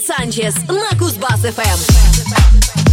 Sanchez na Cusbas FM.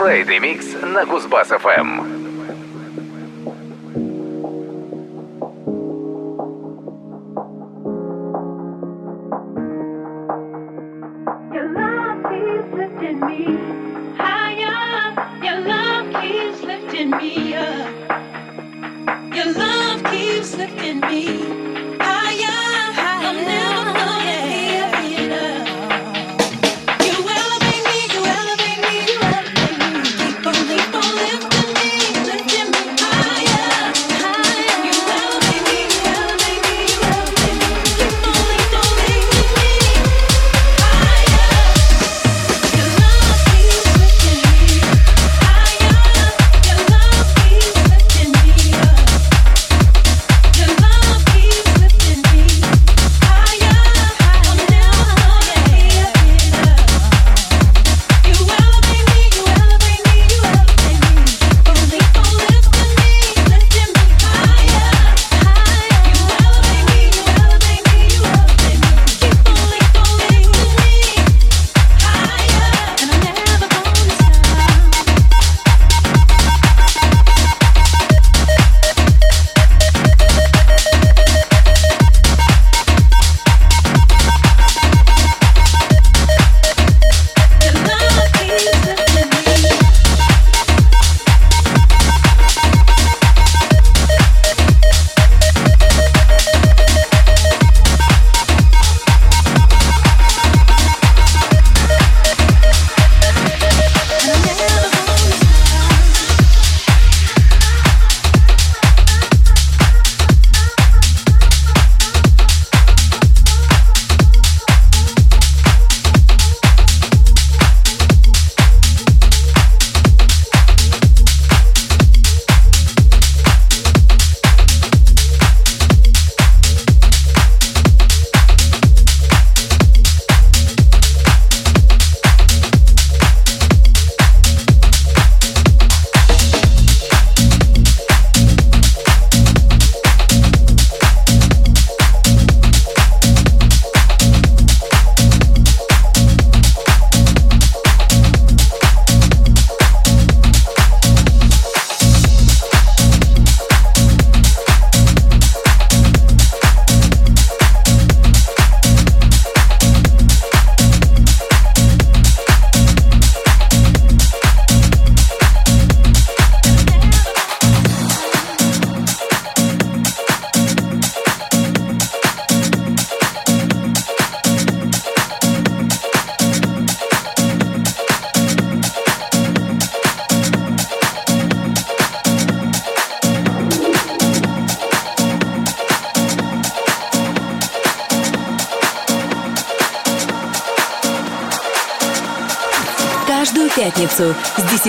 Friday Mix на Кузбасс-ФМ.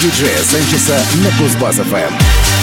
диджея Санчеса на Кузбасс-ФМ.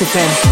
Mexico.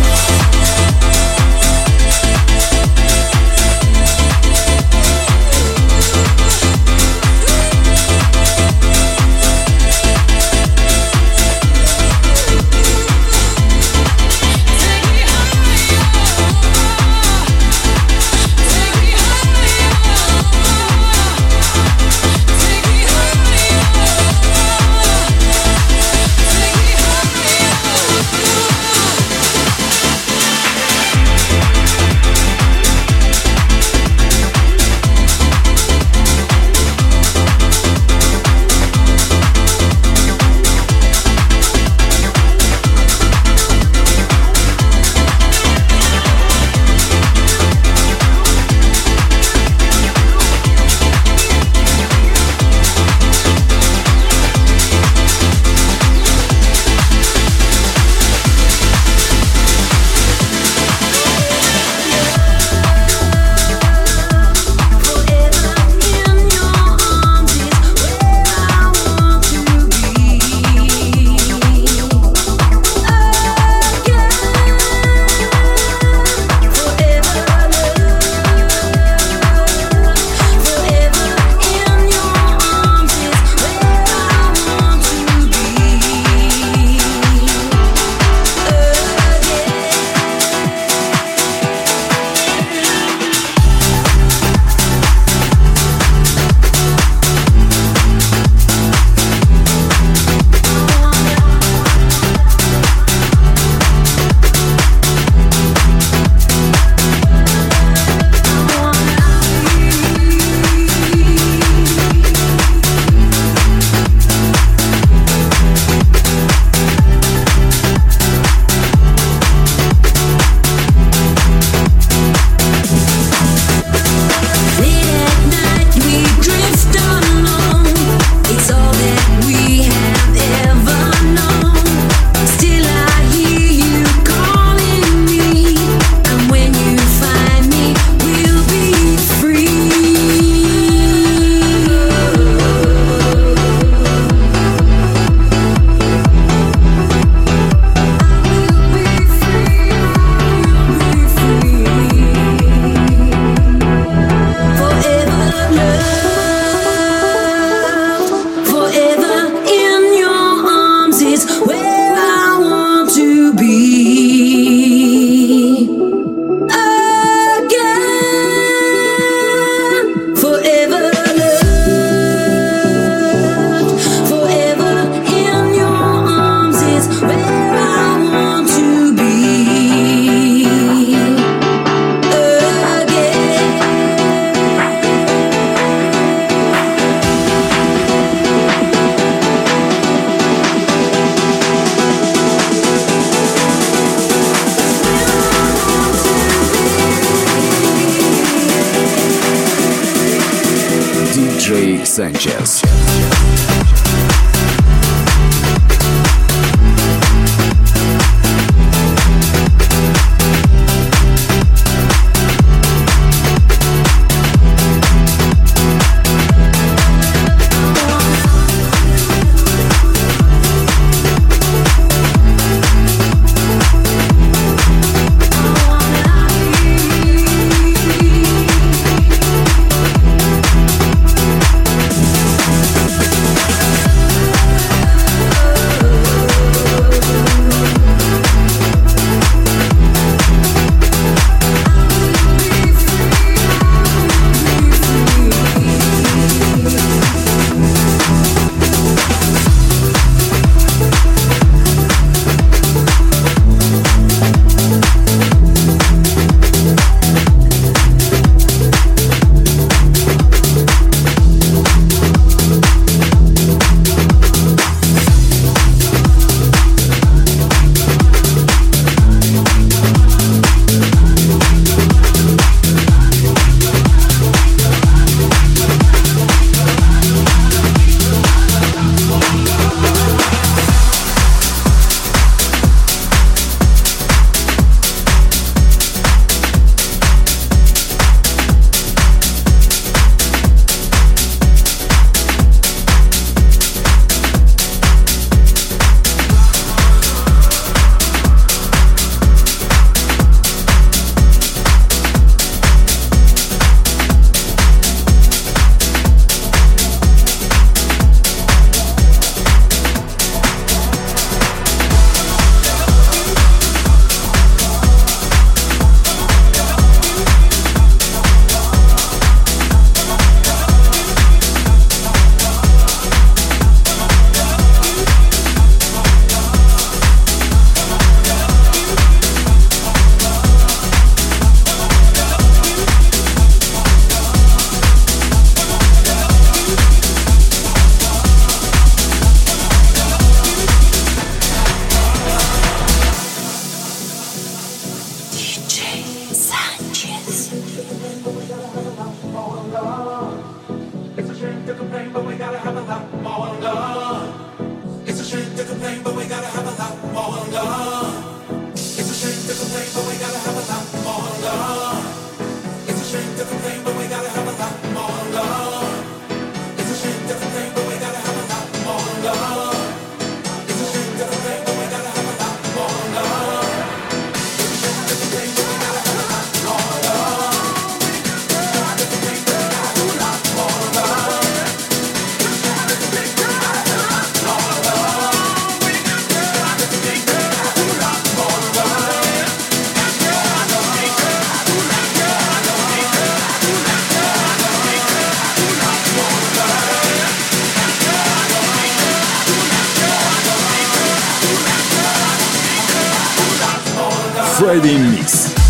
Friday Mix.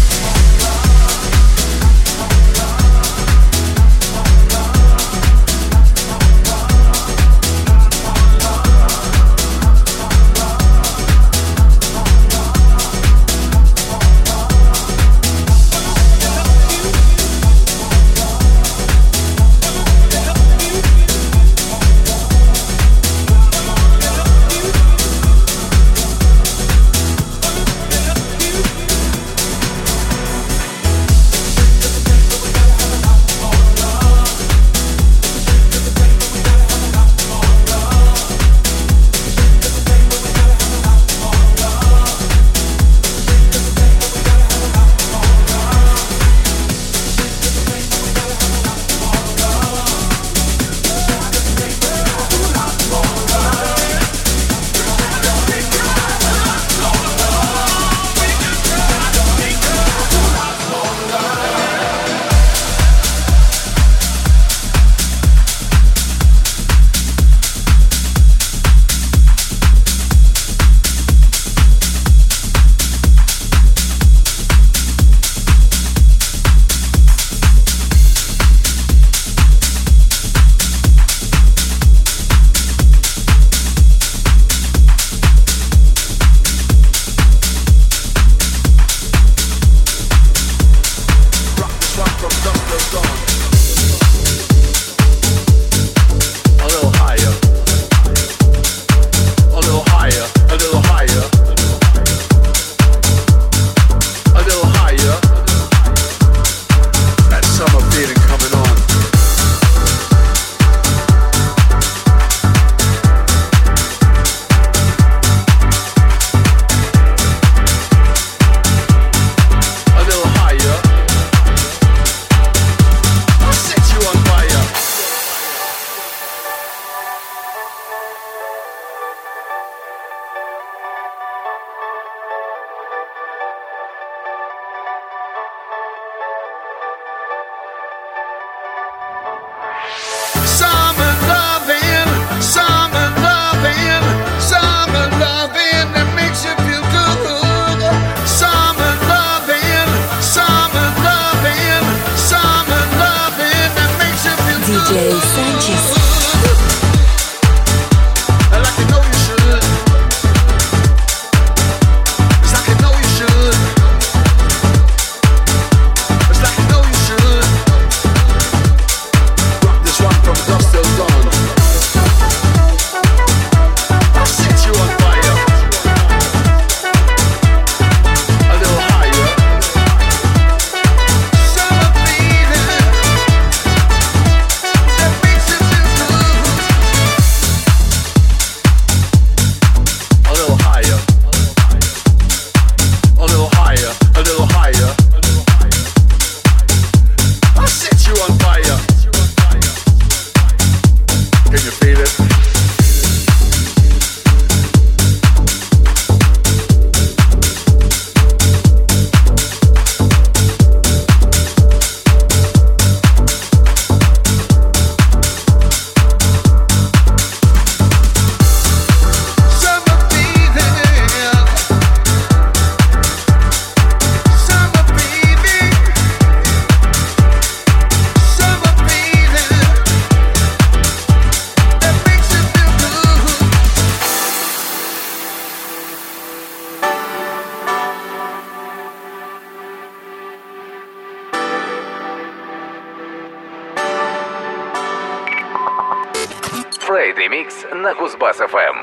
Friday Mix на Кузбасс-ФМ.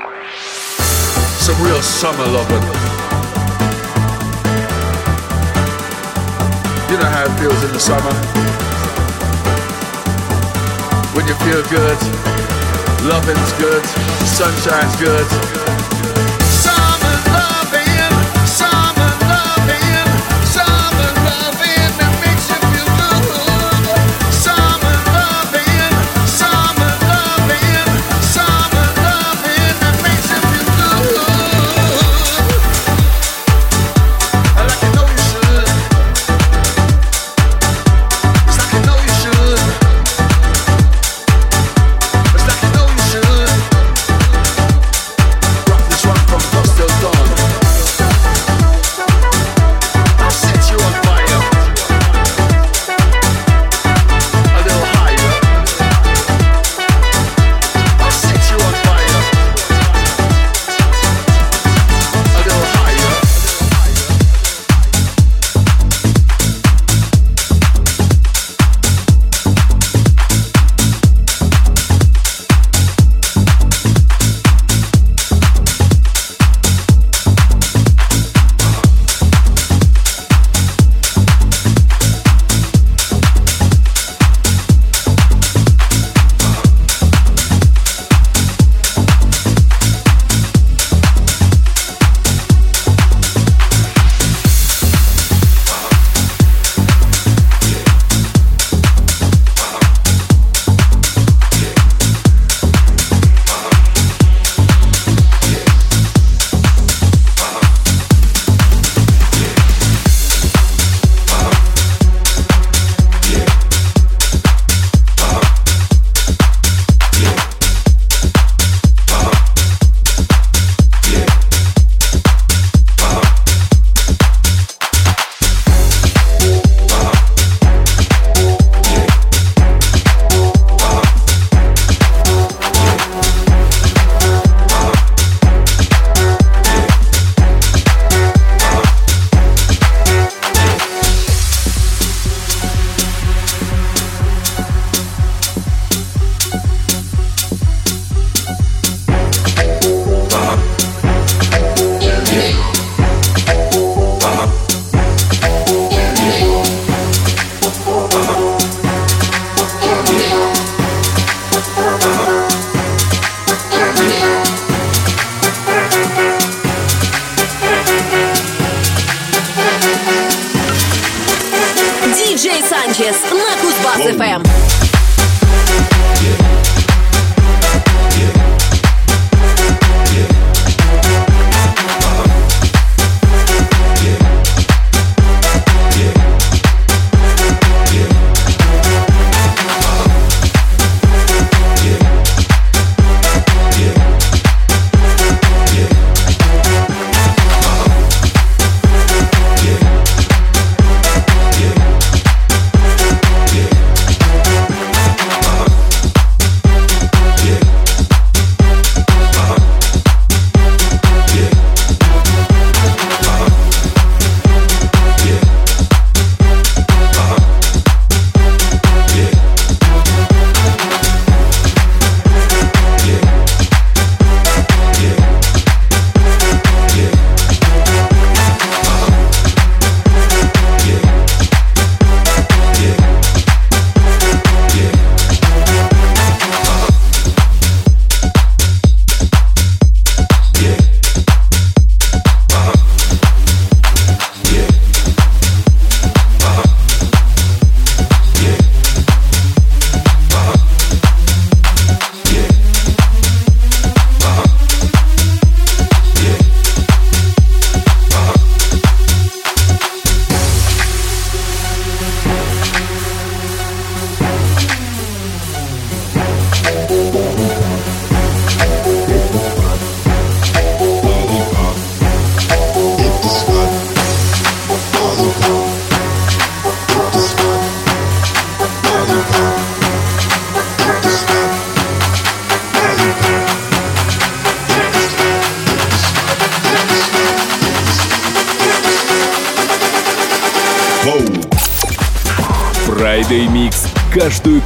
Some real summer loving. You know how it feels in the summer. When you feel good, loving's good, sunshine's good.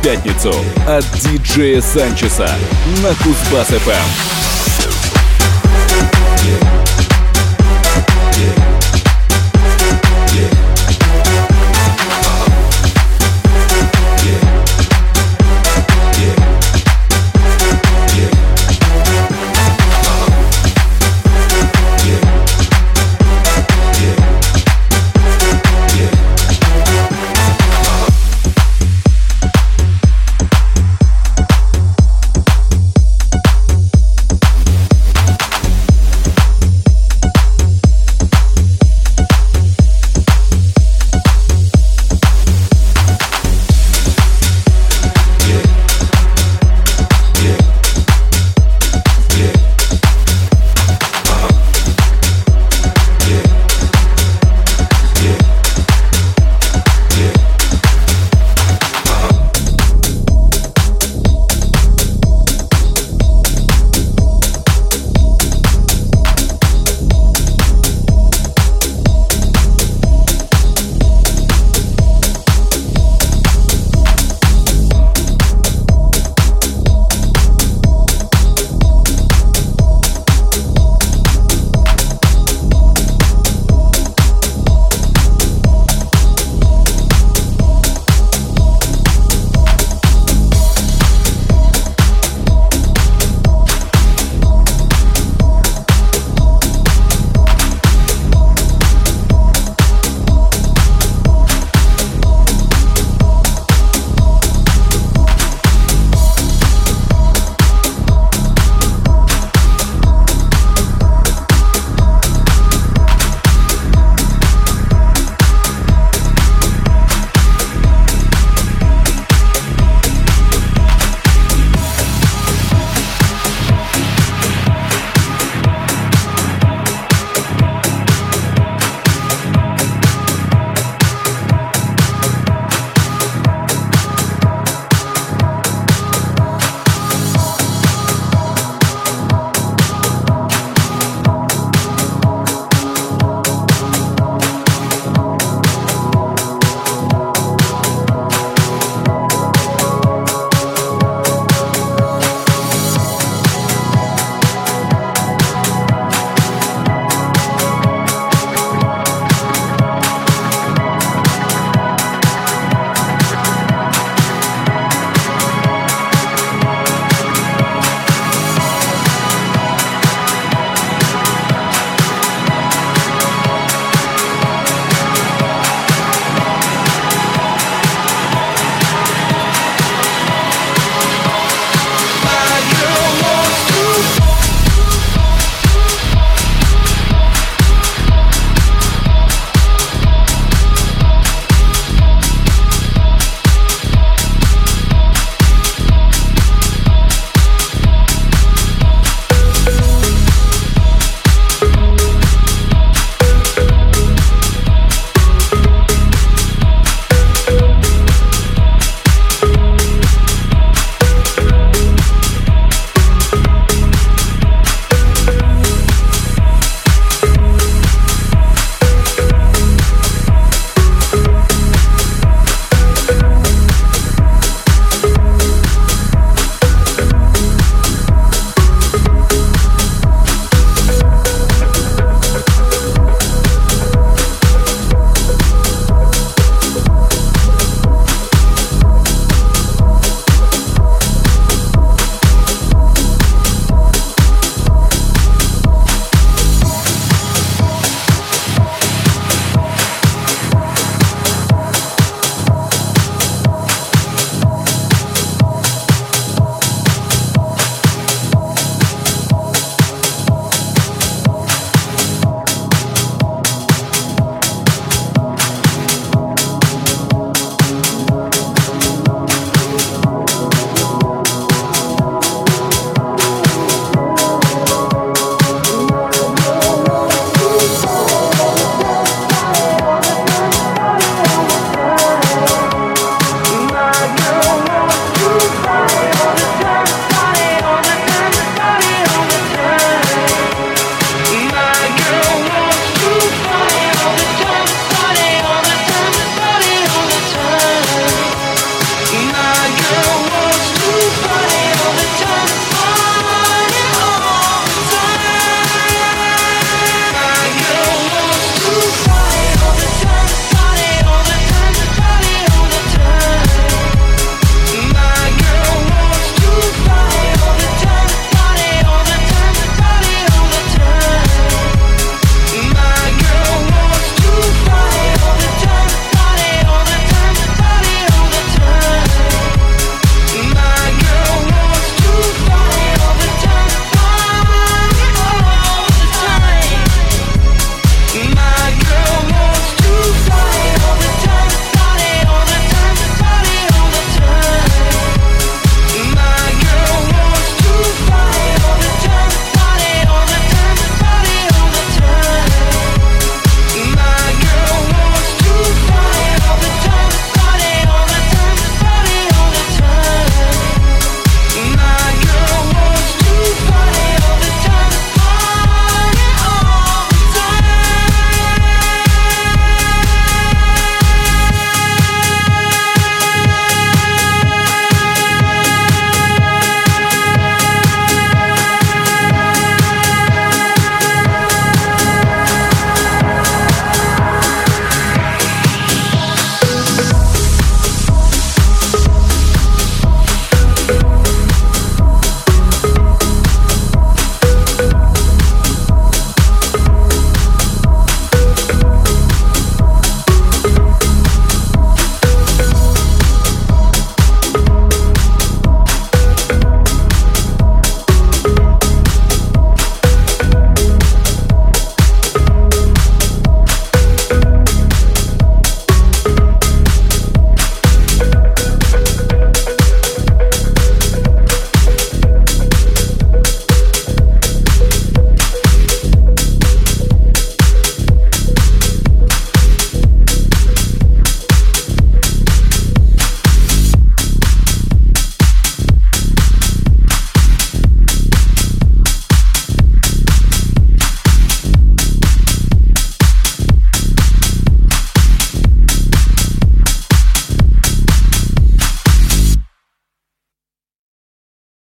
Пятницу от диджея Санчеса на Кузбасс-ФМ.